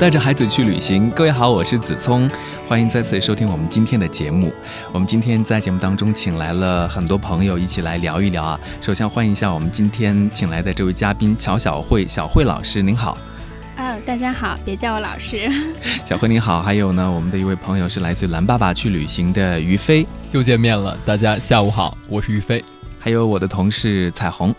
带着孩子去旅行，各位好，我是子聪，欢迎再次收听我们今天的节目。我们今天在节目当中请来了很多朋友一起来聊一聊啊。首先欢迎一下我们今天请来的这位嘉宾乔小慧，小慧老师您好。啊，大家好，别叫我老师。小慧你好，还有呢，我们的一位朋友是来自蓝爸爸去旅行的于飞，又见面了，大家下午好，我是于飞，还有我的同事彩虹，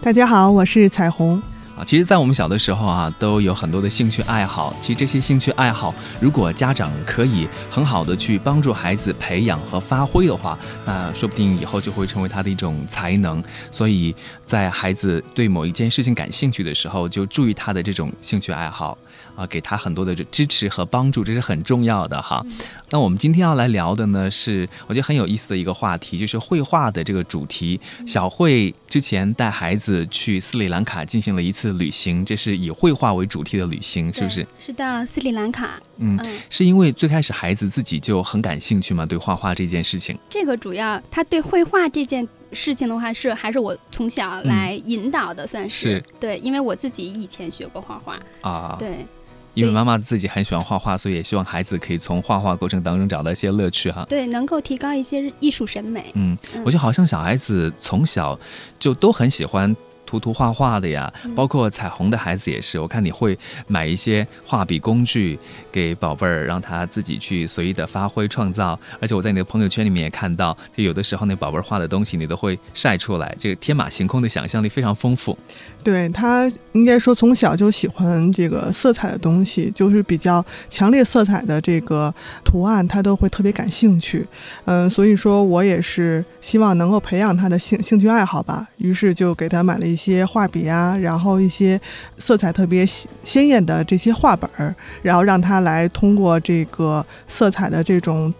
大家好，我是彩虹。啊，其实，在我们小的时候啊，都有很多的兴趣爱好。其实这些兴趣爱好，如果家长可以很好的去帮助孩子培养和发挥的话，那说不定以后就会成为他的一种才能。所以在孩子对某一件事情感兴趣的时候，就注意他的这种兴趣爱好。啊，给他很多的支持和帮助，这是很重要的哈。那我们今天要来聊的呢，是我觉得很有意思的一个话题，就是绘画的这个主题。小慧之前带孩子去斯里兰卡进行了一次旅行，这是以绘画为主题的旅行，是不是？是的斯里兰卡。嗯，是因为最开始孩子自己就很感兴趣嘛，对画画这件事情。这个主要他对绘画这件。事情的话是还是我从小来引导的，算是对，因为我自己以前学过画画啊，对，因为妈妈自己很喜欢画画，所以也希望孩子可以从画画过程当中找到一些乐趣哈。对，能够提高一些艺术审美。嗯，我就好像小孩子从小就都很喜欢。涂涂画画的呀，包括彩虹的孩子也是。我看你会买一些画笔工具给宝贝儿，让他自己去随意的发挥创造。而且我在你的朋友圈里面也看到，就有的时候那宝贝儿画的东西，你都会晒出来，这个天马行空的想象力非常丰富。对他应该说从小就喜欢这个色彩的东西，就是比较强烈色彩的这个图案，他都会特别感兴趣。嗯，所以说我也是希望能够培养他的兴兴趣爱好吧，于是就给他买了一些画笔啊，然后一些色彩特别鲜艳的这些画本儿，然后让他来通过这个色彩的这种。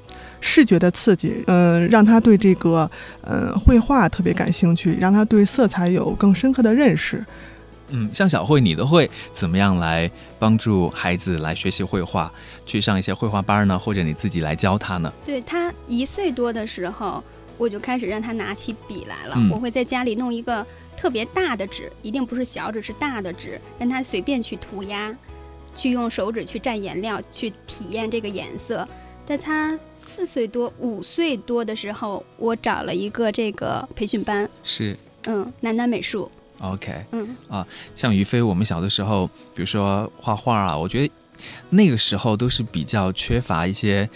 视觉的刺激，嗯，让他对这个，嗯，绘画特别感兴趣，让他对色彩有更深刻的认识。嗯，像小慧，你都会怎么样来帮助孩子来学习绘画？去上一些绘画班呢，或者你自己来教他呢？对他一岁多的时候，我就开始让他拿起笔来了。我会在家里弄一个特别大的纸，一定不是小纸，是大的纸，让他随便去涂鸦，去用手指去蘸颜料，去体验这个颜色。在他四岁多、五岁多的时候，我找了一个这个培训班，是，嗯，南南美术，OK，嗯。啊，像于飞，我们小的时候，比如说画画啊，我觉得那个时候都是比较缺乏一些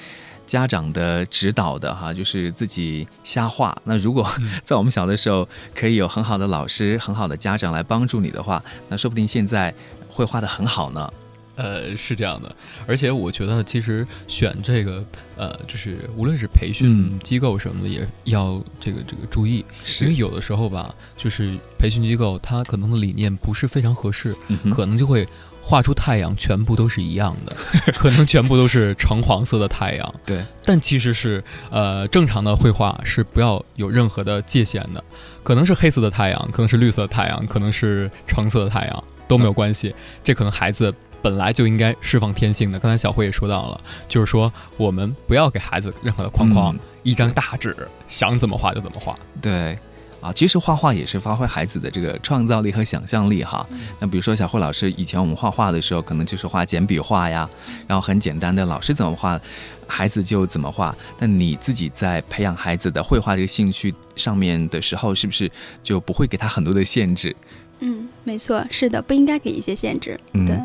家长的指导的哈，就是自己瞎画。那如果 在我们小的时候，可以有很好的老师、很好的家长来帮助你的话，那说不定现在会画的很好呢。呃，是这样的，而且我觉得其实选这个呃，就是无论是培训机构什么的，也要这个这个注意，因为有的时候吧，就是培训机构它可能的理念不是非常合适，可能就会画出太阳全部都是一样的，可能全部都是橙黄色的太阳。对，但其实是呃，正常的绘画是不要有任何的界限的，可能是黑色的太阳，可能是绿色的太阳，可能是橙色的太阳都没有关系，这可能孩子。本来就应该释放天性的。刚才小慧也说到了，就是说我们不要给孩子任何的框框，一张大纸，想怎么画就怎么画。对，啊，其实画画也是发挥孩子的这个创造力和想象力哈。那比如说小慧老师以前我们画画的时候，可能就是画简笔画呀，然后很简单的，老师怎么画，孩子就怎么画。那你自己在培养孩子的绘画这个兴趣上面的时候，是不是就不会给他很多的限制？嗯，没错，是的，不应该给一些限制。对。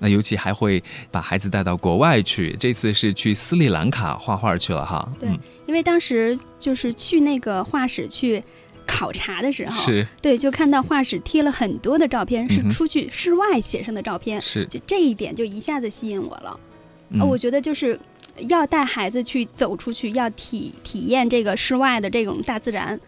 那尤其还会把孩子带到国外去，这次是去斯里兰卡画画去了哈。对，因为当时就是去那个画室去考察的时候，是对，就看到画室贴了很多的照片，是出去室外写生的照片，是就这一点就一下子吸引我了。啊，我觉得就是要带孩子去走出去，要体体验这个室外的这种大自然。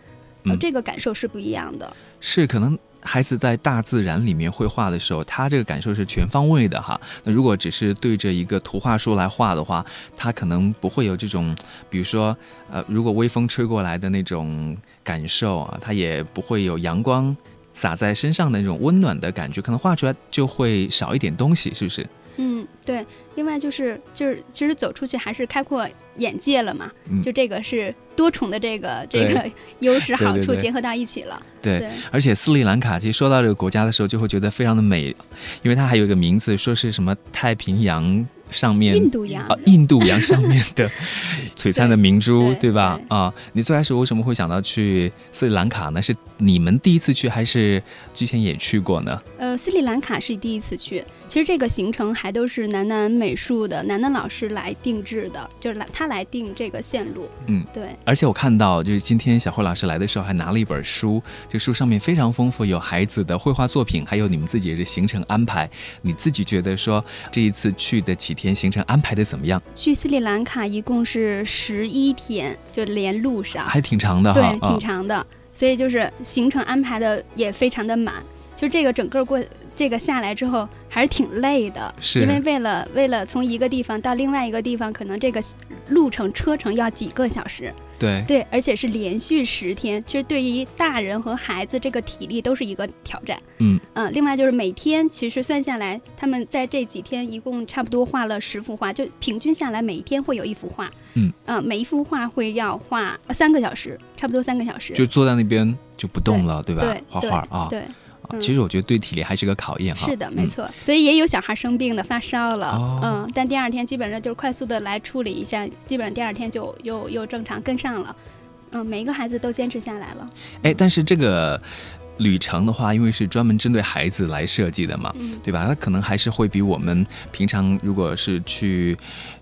嗯，这个感受是不一样的。是可能。孩子在大自然里面绘画的时候，他这个感受是全方位的哈。那如果只是对着一个图画书来画的话，他可能不会有这种，比如说，呃，如果微风吹过来的那种感受啊，它也不会有阳光洒在身上的那种温暖的感觉，可能画出来就会少一点东西，是不是？嗯，对。另外就是就是其实走出去还是开阔眼界了嘛，就这个是多重的这个这个优势好处结合到一起了。对，而且斯里兰卡其实说到这个国家的时候，就会觉得非常的美，因为它还有一个名字，说是什么太平洋。上面印度洋啊，印度洋上面的 璀璨的明珠，对吧？啊，你最开始为什么会想到去斯里兰卡呢？是你们第一次去，还是之前也去过呢？呃，斯里兰卡是第一次去。其实这个行程还都是楠楠美术的楠楠老师来定制的，就是来他来定这个线路。嗯，对。而且我看到，就是今天小慧老师来的时候，还拿了一本书，这书上面非常丰富，有孩子的绘画作品，还有你们自己的行程安排。你自己觉得说这一次去的几天行程安排的怎么样？去斯里兰卡一共是十一天，就连路上还挺长的哈，对，挺长的。所以就是行程安排的也非常的满，就这个整个过。这个下来之后还是挺累的，是因为为了为了从一个地方到另外一个地方，可能这个路程车程要几个小时。对对，而且是连续十天，其实对于大人和孩子这个体力都是一个挑战。嗯嗯，另外就是每天其实算下来，他们在这几天一共差不多画了十幅画，就平均下来每一天会有一幅画。嗯嗯，每一幅画会要画三个小时，差不多三个小时。就坐在那边就不动了，对吧？画画啊。对。其实我觉得对体力还是个考验哈。是的，没错。所以也有小孩生病的发烧了，嗯，但第二天基本上就是快速的来处理一下，基本上第二天就又又正常跟上了。嗯，每一个孩子都坚持下来了。哎，但是这个。旅程的话，因为是专门针对孩子来设计的嘛，对吧？它可能还是会比我们平常如果是去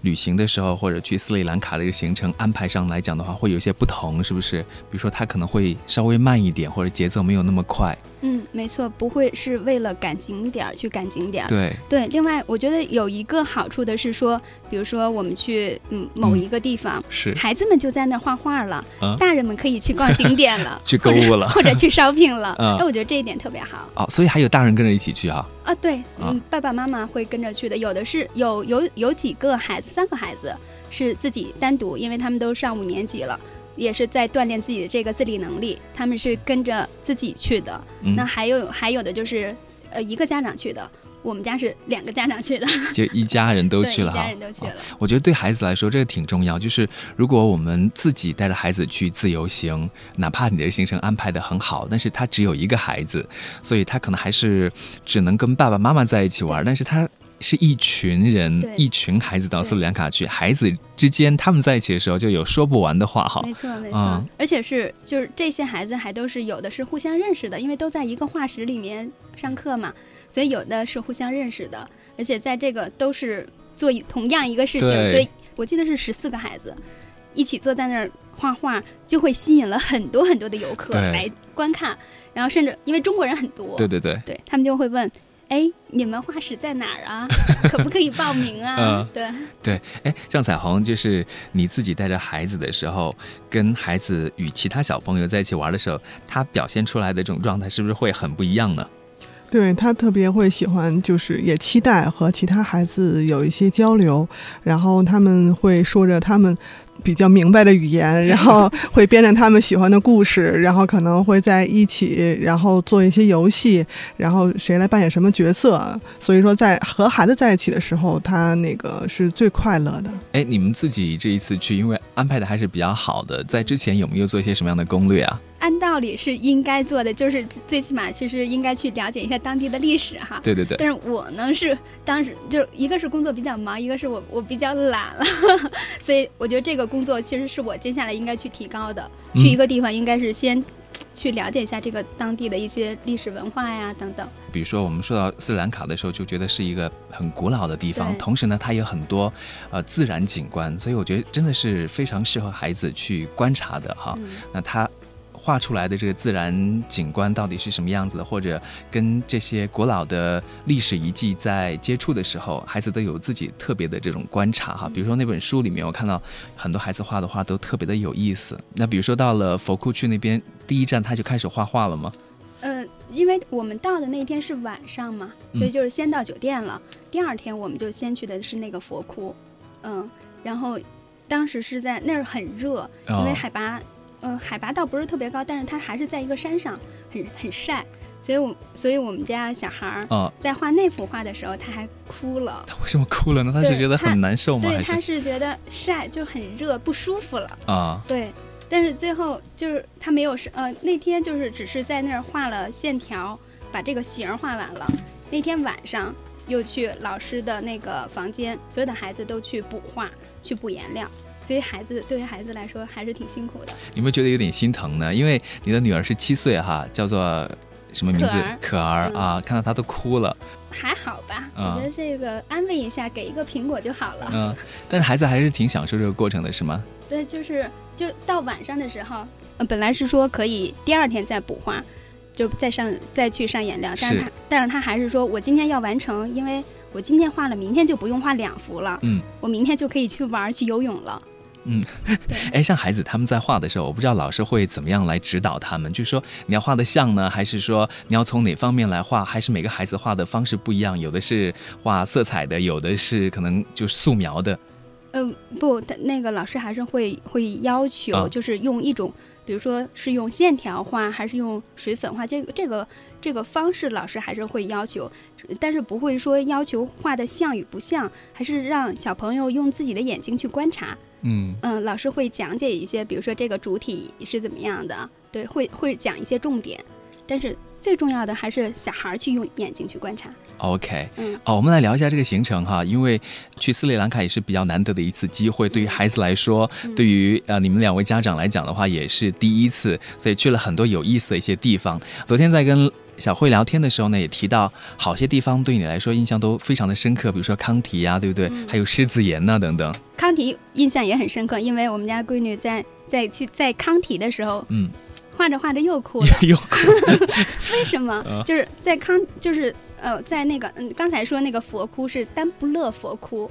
旅行的时候，或者去斯里兰卡的一个行程安排上来讲的话，会有些不同，是不是？比如说，它可能会稍微慢一点，或者节奏没有那么快。嗯，没错，不会是为了赶景点儿去赶景点儿。对对。另外，我觉得有一个好处的是说，比如说我们去嗯某一个地方，是孩子们就在那儿画画了，大人们可以去逛景点了，去购物了，或者去 shopping 了。哎，我觉得这一点特别好哦，所以还有大人跟着一起去啊？啊，对，嗯，爸爸妈妈会跟着去的，有的是有有有几个孩子，三个孩子是自己单独，因为他们都上五年级了，也是在锻炼自己的这个自理能力，他们是跟着自己去的。那还有还有的就是呃一个家长去的。我们家是两个家长去了，就一家人都去了哈。一家人都去了。我觉得对孩子来说这个挺重要，就是如果我们自己带着孩子去自由行，哪怕你的行程安排的很好，但是他只有一个孩子，所以他可能还是只能跟爸爸妈妈在一起玩。但是他是一群人，一群孩子到斯里兰卡去，孩子之间他们在一起的时候就有说不完的话哈。没错没错，而且是就是这些孩子还都是有的是互相认识的，因为都在一个画室里面上课嘛。所以有的是互相认识的，而且在这个都是做同样一个事情，所以我记得是十四个孩子一起坐在那儿画画，就会吸引了很多很多的游客来观看，然后甚至因为中国人很多，对对对，对他们就会问：“哎，你们画室在哪儿啊？可不可以报名啊？”对对，哎，像彩虹，就是你自己带着孩子的时候，跟孩子与其他小朋友在一起玩的时候，他表现出来的这种状态是不是会很不一样呢？对他特别会喜欢，就是也期待和其他孩子有一些交流，然后他们会说着他们。比较明白的语言，然后 会编着他们喜欢的故事，然后可能会在一起，然后做一些游戏，然后谁来扮演什么角色。所以说，在和孩子在一起的时候，他那个是最快乐的。哎，你们自己这一次去，因为安排的还是比较好的，在之前有没有做一些什么样的攻略啊？按道理是应该做的，就是最起码其实应该去了解一下当地的历史哈。对对对。但是我呢是当时就是一个是工作比较忙，一个是我我比较懒了，所以我觉得这个。工作其实是我接下来应该去提高的。去一个地方，应该是先去了解一下这个当地的一些历史文化呀，等等。比如说，我们说到斯里兰卡的时候，就觉得是一个很古老的地方，同时呢，它有很多呃自然景观，所以我觉得真的是非常适合孩子去观察的哈。那它。画出来的这个自然景观到底是什么样子的，或者跟这些古老的历史遗迹在接触的时候，孩子都有自己特别的这种观察哈。比如说那本书里面，我看到很多孩子画的画都特别的有意思。那比如说到了佛库区那边，第一站他就开始画画了吗？呃，因为我们到的那天是晚上嘛，所以就是先到酒店了。第二天我们就先去的是那个佛窟，嗯，然后当时是在那儿很热，因为海拔。嗯，海拔倒不是特别高，但是它还是在一个山上，很很晒，所以，我所以我们家小孩儿在画那幅画的时候，他还哭了。他为什么哭了呢？他是觉得很难受吗？对，他是觉得晒就很热，不舒服了啊。对，但是最后就是他没有是呃那天就是只是在那儿画了线条，把这个形画完了。那天晚上又去老师的那个房间，所有的孩子都去补画，去补颜料。所以孩子对于孩子来说还是挺辛苦的。有没有觉得有点心疼呢？因为你的女儿是七岁哈，叫做什么名字？可儿啊，看到她都哭了。还好吧，我觉得这个安慰一下，给一个苹果就好了。嗯，但是孩子还是挺享受这个过程的，是吗？对，就是就到晚上的时候，呃，本来是说可以第二天再补画，就再上再去上颜料，但是他但是他还是说我今天要完成，因为我今天画了，明天就不用画两幅了。嗯，我明天就可以去玩去游泳了。嗯，哎，像孩子他们在画的时候，我不知道老师会怎么样来指导他们，就是说你要画的像呢，还是说你要从哪方面来画，还是每个孩子画的方式不一样，有的是画色彩的，有的是可能就素描的。呃，不，那个老师还是会会要求，就是用一种，比如说是用线条画，还是用水粉画，这个这个这个方式，老师还是会要求，但是不会说要求画的像与不像，还是让小朋友用自己的眼睛去观察。嗯嗯，老师会讲解一些，比如说这个主体是怎么样的，对，会会讲一些重点，但是最重要的还是小孩去用眼睛去观察。OK，嗯，哦，我们来聊一下这个行程哈，因为去斯里兰卡也是比较难得的一次机会，对于孩子来说，对于呃你们两位家长来讲的话，也是第一次，所以去了很多有意思的一些地方。昨天在跟。小慧聊天的时候呢，也提到好些地方对你来说印象都非常的深刻，比如说康提呀，对不对？还有狮子岩呐等等。康提印象也很深刻，因为我们家闺女在在去在康提的时候，嗯，画着画着又哭了，又哭。为什么？就是在康，就是呃，在那个嗯，刚才说那个佛窟是丹布勒佛窟，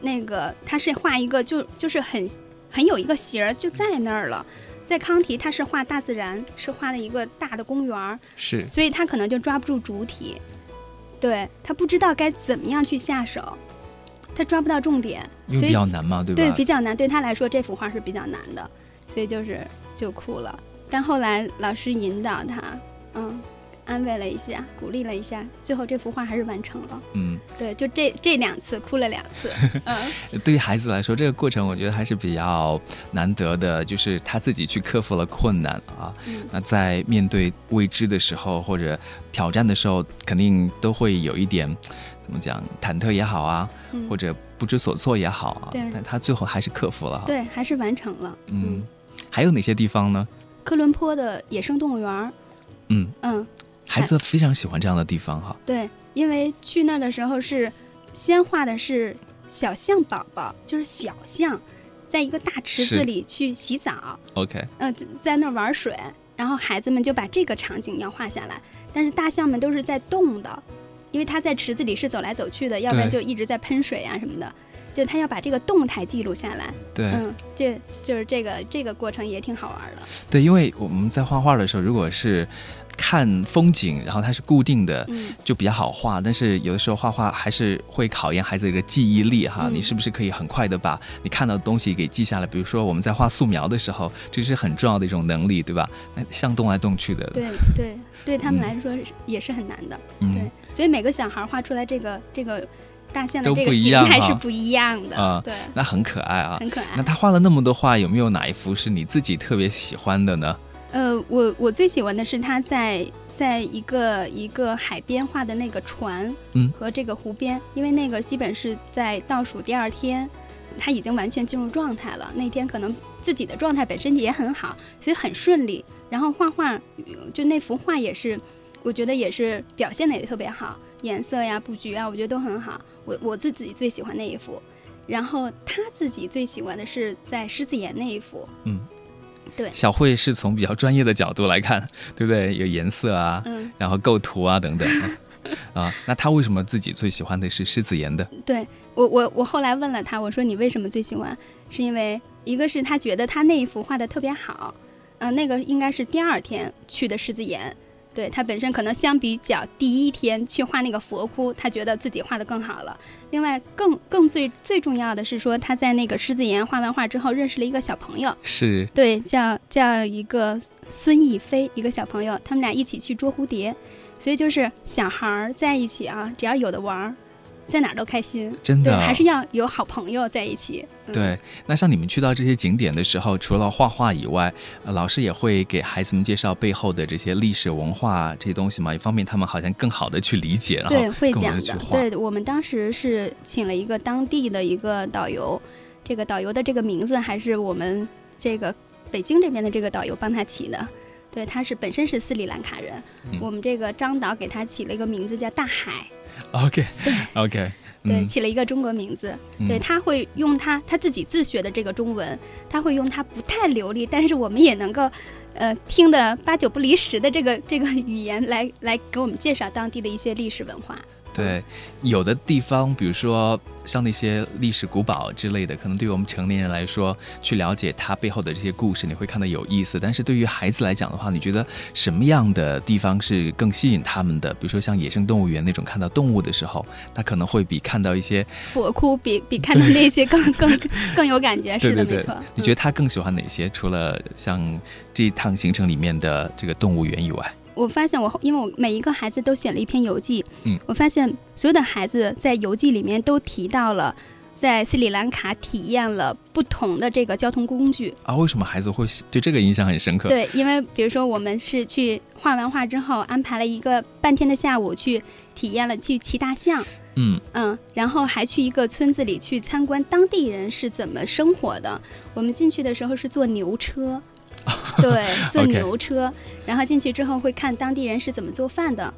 那个他是画一个就就是很很有一个形儿就在那儿了。在康提，他是画大自然，是画了一个大的公园儿，是，所以他可能就抓不住主体，对他不知道该怎么样去下手，他抓不到重点，所以比较难嘛，对吧？对，比较难，对他来说这幅画是比较难的，所以就是就哭了。但后来老师引导他，嗯。安慰了一下，鼓励了一下，最后这幅画还是完成了。嗯，对，就这这两次哭了两次。嗯，对于孩子来说，这个过程我觉得还是比较难得的，就是他自己去克服了困难啊。嗯，那在面对未知的时候或者挑战的时候，肯定都会有一点怎么讲，忐忑也好啊，或者不知所措也好啊。对，但他最后还是克服了。对，还是完成了。嗯，还有哪些地方呢？科伦坡的野生动物园。嗯嗯。孩子非常喜欢这样的地方哈。对，因为去那儿的时候是先画的是小象宝宝，就是小象，在一个大池子里去洗澡。OK。呃，在那儿玩水，然后孩子们就把这个场景要画下来。但是大象们都是在动的，因为它在池子里是走来走去的，要不然就一直在喷水啊什么的。就他要把这个动态记录下来。对。嗯，这就是这个这个过程也挺好玩的。对，因为我们在画画的时候，如果是。看风景，然后它是固定的，就比较好画。但是有的时候画画还是会考验孩子的记忆力哈。你是不是可以很快的把你看到的东西给记下来？比如说我们在画素描的时候，这是很重要的一种能力，对吧？像动来动去的。对对，对他们来说也是很难的。对，所以每个小孩画出来这个这个大象的这个形态是不一样的啊。对，那很可爱啊，很可爱。那他画了那么多画，有没有哪一幅是你自己特别喜欢的呢？呃，我我最喜欢的是他在在一个一个海边画的那个船，嗯，和这个湖边，因为那个基本是在倒数第二天，他已经完全进入状态了。那天可能自己的状态本身也很好，所以很顺利。然后画画，就那幅画也是，我觉得也是表现的也特别好，颜色呀、布局啊，我觉得都很好。我我自己最喜欢那一幅，然后他自己最喜欢的是在狮子岩那一幅，嗯。对，小慧是从比较专业的角度来看，对不对？有颜色啊，嗯，然后构图啊等等。啊，那他为什么自己最喜欢的是狮子岩的？对我，我我后来问了他，我说你为什么最喜欢？是因为一个是他觉得他那一幅画的特别好，嗯，那个应该是第二天去的狮子岩，对他本身可能相比较第一天去画那个佛窟，他觉得自己画的更好了。另外，更更最最重要的是说，他在那个狮子岩画完画之后，认识了一个小朋友，是对，叫叫一个孙逸飞，一个小朋友，他们俩一起去捉蝴蝶。所以就是小孩儿在一起啊，只要有的玩儿，在哪儿都开心。真的，还是要有好朋友在一起。对，那像你们去到这些景点的时候，除了画画以外，老师也会给孩子们介绍背后的这些历史文化这些东西嘛，也方便他们好像更好的去理解，然后对会讲的。对我们当时是请了一个当地的一个导游，这个导游的这个名字还是我们这个北京这边的这个导游帮他起的。对，他是本身是斯里兰卡人，我们这个张导给他起了一个名字叫大海。OK，对，OK，对，起了一个中国名字。对他会用他他自己自学的这个中文，他会用他不太流利，但是我们也能够，呃，听得八九不离十的这个这个语言来来给我们介绍当地的一些历史文化。对，有的地方，比如说像那些历史古堡之类的，可能对于我们成年人来说，去了解它背后的这些故事，你会看到有意思。但是对于孩子来讲的话，你觉得什么样的地方是更吸引他们的？比如说像野生动物园那种，看到动物的时候，他可能会比看到一些佛窟，比比看到那些更更更有感觉。是的，没错。你觉得他更喜欢哪些？除了像这一趟行程里面的这个动物园以外？我发现我，因为我每一个孩子都写了一篇游记，嗯，我发现所有的孩子在游记里面都提到了在斯里兰卡体验了不同的这个交通工具啊。为什么孩子会对这个印象很深刻？对，因为比如说我们是去画完画之后，安排了一个半天的下午去体验了去骑大象，嗯嗯，然后还去一个村子里去参观当地人是怎么生活的。我们进去的时候是坐牛车。对，坐牛车，然后进去之后会看当地人是怎么做饭的，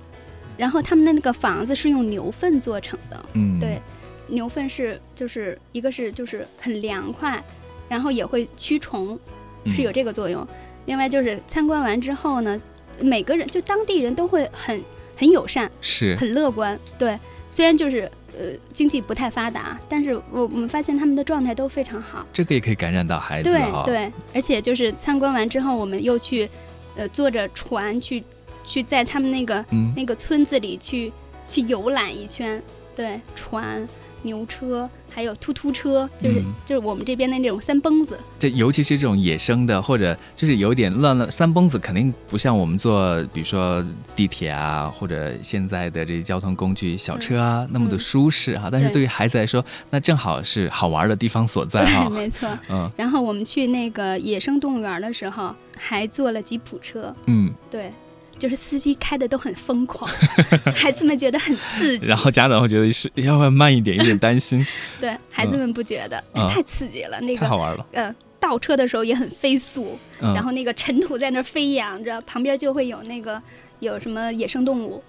然后他们的那个房子是用牛粪做成的。嗯，对，牛粪是就是一个是就是很凉快，然后也会驱虫，是有这个作用。另外就是参观完之后呢，每个人就当地人都会很很友善，是很乐观。对，虽然就是。呃，经济不太发达，但是我我们发现他们的状态都非常好。这个也可以感染到孩子对对，而且就是参观完之后，我们又去，呃，坐着船去，去在他们那个那个村子里去去游览一圈，对，船。牛车还有突突车，就是就是我们这边的那种三蹦子。这尤其是这种野生的，或者就是有点乱乱三蹦子，肯定不像我们坐，比如说地铁啊，或者现在的这些交通工具小车啊那么的舒适哈。但是对于孩子来说，那正好是好玩的地方所在哈。没错，嗯。然后我们去那个野生动物园的时候，还坐了吉普车。嗯，对。就是司机开的都很疯狂，孩子们觉得很刺激，然后家长会觉得是要不要慢一点，有点担心。对孩子们不觉得，太刺激了，那个太好玩了。呃，倒车的时候也很飞速，然后那个尘土在那飞扬着，旁边就会有那个有什么野生动物，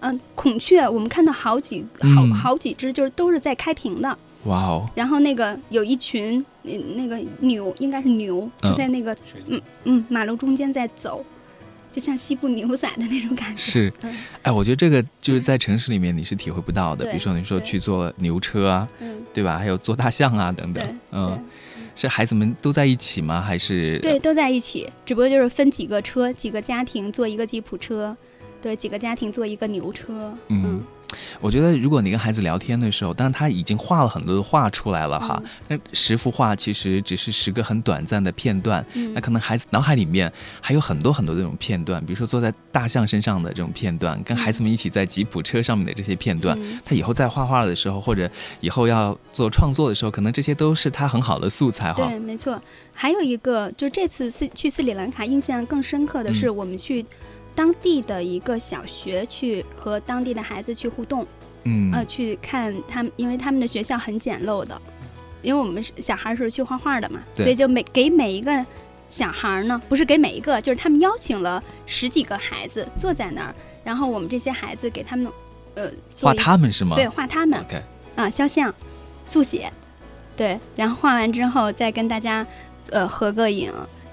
嗯，孔雀，我们看到好几好好几只，就是都是在开屏的。哇哦！然后那个有一群那个牛，应该是牛，就在那个嗯嗯马路中间在走。就像西部牛仔的那种感觉是，哎，我觉得这个就是在城市里面你是体会不到的。比如说你说去坐牛车啊，对吧？还有坐大象啊等等，嗯，是孩子们都在一起吗？还是对，都在一起，只不过就是分几个车，几个家庭坐一个吉普车，对，几个家庭坐一个牛车，嗯。我觉得，如果你跟孩子聊天的时候，当然他已经画了很多的画出来了哈，那十幅画其实只是十个很短暂的片段，那可能孩子脑海里面还有很多很多这种片段，比如说坐在大象身上的这种片段，跟孩子们一起在吉普车上面的这些片段，他以后在画画的时候，或者以后要做创作的时候，可能这些都是他很好的素材哈。对，没错。还有一个，就这次斯去斯里兰卡，印象更深刻的是我们去。当地的一个小学去和当地的孩子去互动，嗯，呃，去看他们，因为他们的学校很简陋的，因为我们是小孩是去画画的嘛，所以就每给每一个小孩呢，不是给每一个，就是他们邀请了十几个孩子坐在那儿，然后我们这些孩子给他们，呃，画他们是吗？对，画他们，OK，啊，肖像，速写，对，然后画完之后再跟大家，呃，合个影。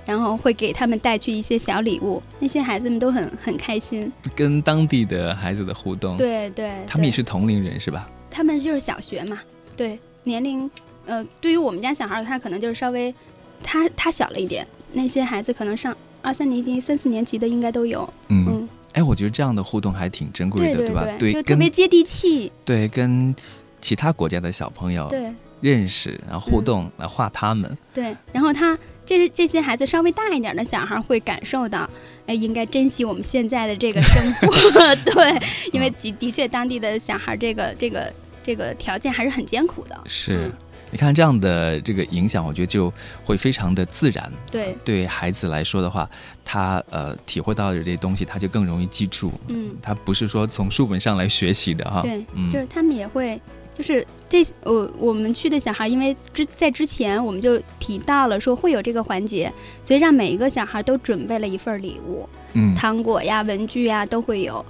然后会给他们带去一些小礼物，那些孩子们都很很开心。跟当地的孩子的互动，对对，他们也是同龄人是吧？他们就是小学嘛，对，年龄，呃，对于我们家小孩，他可能就是稍微，他他小了一点，那些孩子可能上二三年级、三四年级的应该都有。嗯，哎，我觉得这样的互动还挺珍贵的，对吧？对，就特别接地气。对，跟其他国家的小朋友对认识，然后互动来画他们。对，然后他这是这些孩子稍微大一点的小孩会感受到，哎，应该珍惜我们现在的这个生活。对，因为的的确当地的小孩这个这个这个条件还是很艰苦的。是。你看这样的这个影响，我觉得就会非常的自然。对，对孩子来说的话，他呃体会到的这些东西，他就更容易记住。嗯，他不是说从书本上来学习的哈。对，就是他们也会，就是这我我们去的小孩，因为之在之前我们就提到了说会有这个环节，所以让每一个小孩都准备了一份礼物，嗯，糖果呀、文具呀都会有，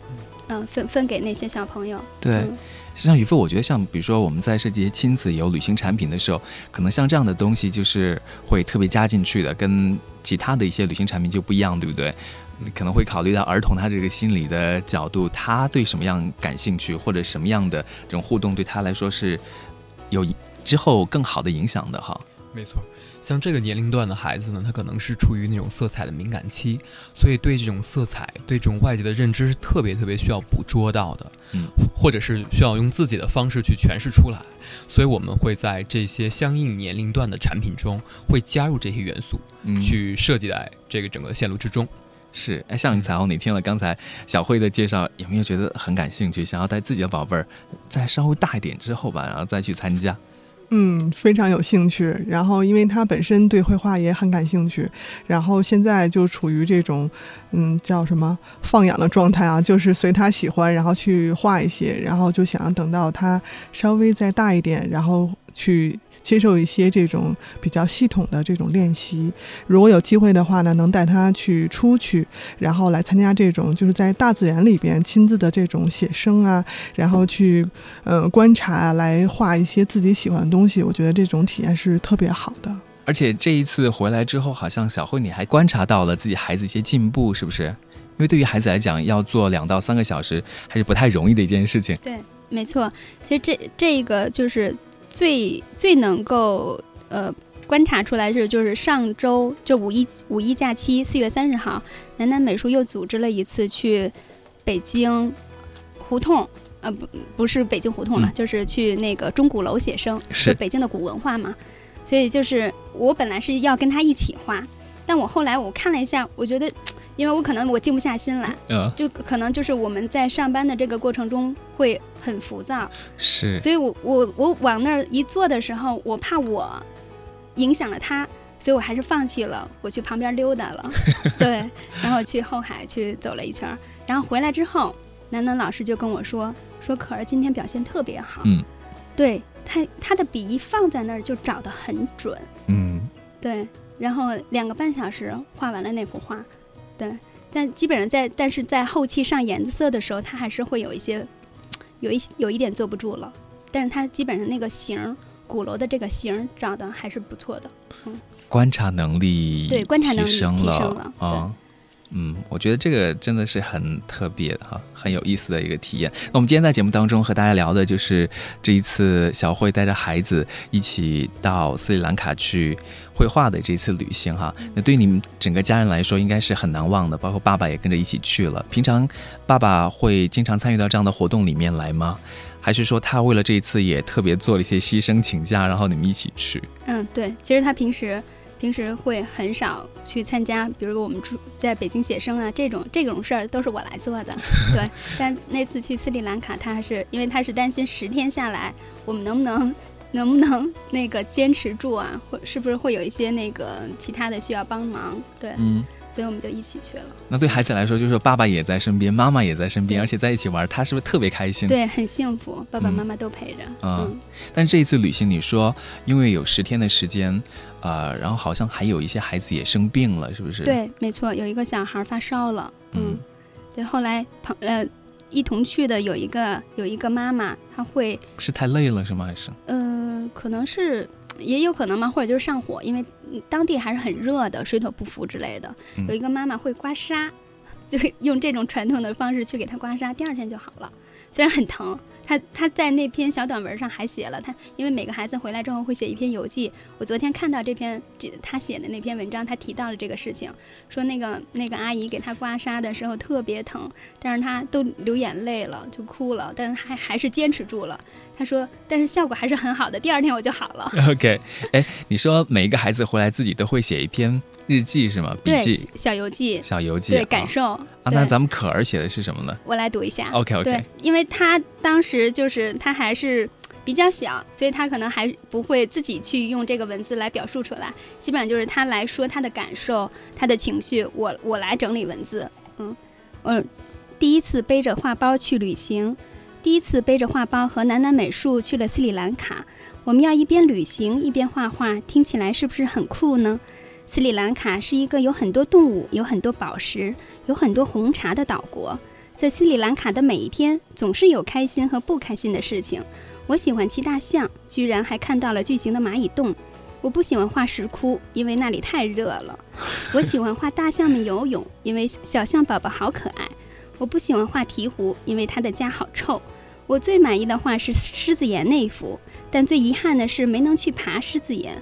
嗯，分分给那些小朋友。对。像宇飞，我觉得像比如说我们在设计亲子游旅行产品的时候，可能像这样的东西就是会特别加进去的，跟其他的一些旅行产品就不一样，对不对？可能会考虑到儿童他这个心理的角度，他对什么样感兴趣，或者什么样的这种互动对他来说是有之后更好的影响的哈。没错。像这个年龄段的孩子呢，他可能是处于那种色彩的敏感期，所以对这种色彩、对这种外界的认知是特别特别需要捕捉到的，嗯，或者是需要用自己的方式去诠释出来。所以我们会在这些相应年龄段的产品中，会加入这些元素，去设计在这个整个线路之中。是，哎，像彩虹，你听了刚才小慧的介绍，有没有觉得很感兴趣，想要带自己的宝贝儿再稍微大一点之后吧，然后再去参加？嗯，非常有兴趣。然后，因为他本身对绘画也很感兴趣，然后现在就处于这种，嗯，叫什么放养的状态啊，就是随他喜欢，然后去画一些，然后就想要等到他稍微再大一点，然后去。接受一些这种比较系统的这种练习，如果有机会的话呢，能带他去出去，然后来参加这种就是在大自然里边亲自的这种写生啊，然后去呃观察，来画一些自己喜欢的东西，我觉得这种体验是特别好的。而且这一次回来之后，好像小慧你还观察到了自己孩子一些进步，是不是？因为对于孩子来讲，要做两到三个小时还是不太容易的一件事情。对，没错。其实这这个就是。最最能够呃观察出来是，就是上周就五一五一假期四月三十号，南南美术又组织了一次去北京胡同，呃不不是北京胡同了，就是去那个钟鼓楼写生，是北京的古文化嘛。所以就是我本来是要跟他一起画，但我后来我看了一下，我觉得。因为我可能我静不下心来，嗯，就可能就是我们在上班的这个过程中会很浮躁，是，所以我我我往那儿一坐的时候，我怕我影响了他，所以我还是放弃了，我去旁边溜达了，对，然后去后海去走了一圈，然后回来之后，楠楠老师就跟我说说可儿今天表现特别好，嗯，对他他的笔一放在那儿就找得很准，嗯，对，然后两个半小时画完了那幅画。对，但基本上在，但是在后期上颜色的时候，它还是会有一些，有一有一点坐不住了。但是它基本上那个形，鼓楼的这个形长得还是不错的。嗯，观察能力对观察能力提升了啊。嗯，嗯我觉得这个真的是很特别的哈，很有意思的一个体验。那我们今天在节目当中和大家聊的就是这一次小慧带着孩子一起到斯里兰卡去绘画的这次旅行哈。那对你们整个家人来说，应该是很难忘的，包括爸爸也跟着一起去了。平常爸爸会经常参与到这样的活动里面来吗？还是说他为了这一次也特别做了一些牺牲请假，然后你们一起去？嗯，对，其实他平时。平时会很少去参加，比如我们住在北京写生啊，这种这种事儿都是我来做的。对，但那次去斯里兰卡，他还是因为他是担心十天下来我们能不能能不能那个坚持住啊，或是不是会有一些那个其他的需要帮忙？对，嗯。所以我们就一起去了。那对孩子来说，就是爸爸也在身边，妈妈也在身边，而且在一起玩，他是不是特别开心？对，很幸福，爸爸妈妈都陪着。嗯。但这一次旅行，你说因为有十天的时间，呃，然后好像还有一些孩子也生病了，是不是？对，没错，有一个小孩发烧了。嗯。对，后来朋呃一同去的有一个有一个妈妈，她会是太累了是吗？还是？呃，可能是也有可能嘛，或者就是上火，因为当地还是很热的，水土不服之类的。有一个妈妈会刮痧，就用这种传统的方式去给他刮痧，第二天就好了，虽然很疼。他他在那篇小短文上还写了他，因为每个孩子回来之后会写一篇游记。我昨天看到这篇这他写的那篇文章，他提到了这个事情，说那个那个阿姨给他刮痧的时候特别疼，但是他都流眼泪了，就哭了，但是还还是坚持住了。他说，但是效果还是很好的，第二天我就好了。OK，哎，你说每一个孩子回来自己都会写一篇。日记是吗？笔记、小游记、小游记，对，感受啊。那咱们可儿写的是什么呢？我来读一下。OK，OK。对，因为他当时就是他还是比较小，所以他可能还不会自己去用这个文字来表述出来。基本上就是他来说他的感受、他的情绪，我我来整理文字。嗯嗯，第一次背着画包去旅行，第一次背着画包和楠楠美术去了斯里兰卡。我们要一边旅行一边画画，听起来是不是很酷呢？斯里兰卡是一个有很多动物、有很多宝石、有很多红茶的岛国。在斯里兰卡的每一天，总是有开心和不开心的事情。我喜欢骑大象，居然还看到了巨型的蚂蚁洞。我不喜欢画石窟，因为那里太热了。我喜欢画大象们游泳，因为小象宝宝好可爱。我不喜欢画鹈鹕，因为它的家好臭。我最满意的画是狮子岩那幅，但最遗憾的是没能去爬狮子岩。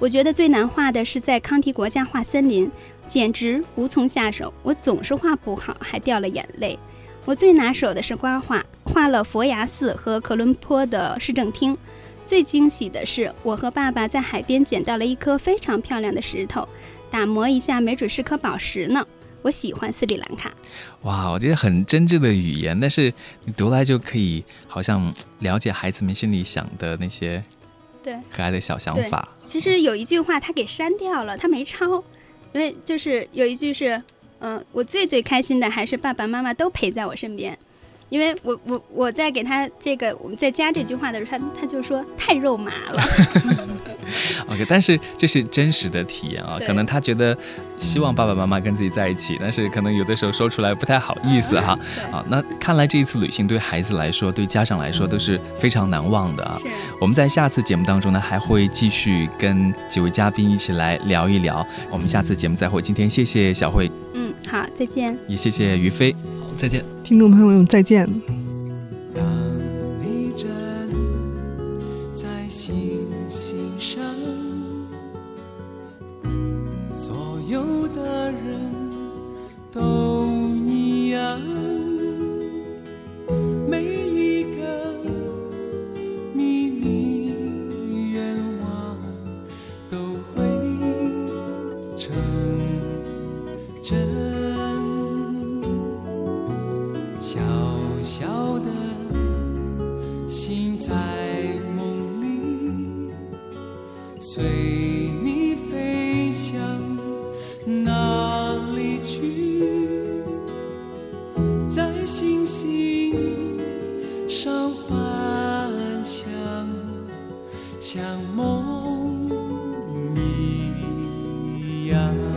我觉得最难画的是在康提国家画森林，简直无从下手。我总是画不好，还掉了眼泪。我最拿手的是刮画，画了佛牙寺和科伦坡的市政厅。最惊喜的是，我和爸爸在海边捡到了一颗非常漂亮的石头，打磨一下，没准是颗宝石呢。我喜欢斯里兰卡。哇，我觉得很真挚的语言，但是你读来就可以好像了解孩子们心里想的那些。对，可爱的小想法。其实有一句话他给删掉了，他没抄，因为就是有一句是，嗯，我最最开心的还是爸爸妈妈都陪在我身边。因为我我我在给他这个我们在加这句话的时候，他他就说太肉麻了。OK，但是这是真实的体验啊，可能他觉得希望爸爸妈妈跟自己在一起，但是可能有的时候说出来不太好意思哈。啊，那看来这一次旅行对孩子来说，对家长来说都是非常难忘的啊。我们在下次节目当中呢，还会继续跟几位嘉宾一起来聊一聊。我们下次节目再会。今天谢谢小慧。嗯，好，再见。也谢谢于飞。再见，听众朋友们，再见。梦一样。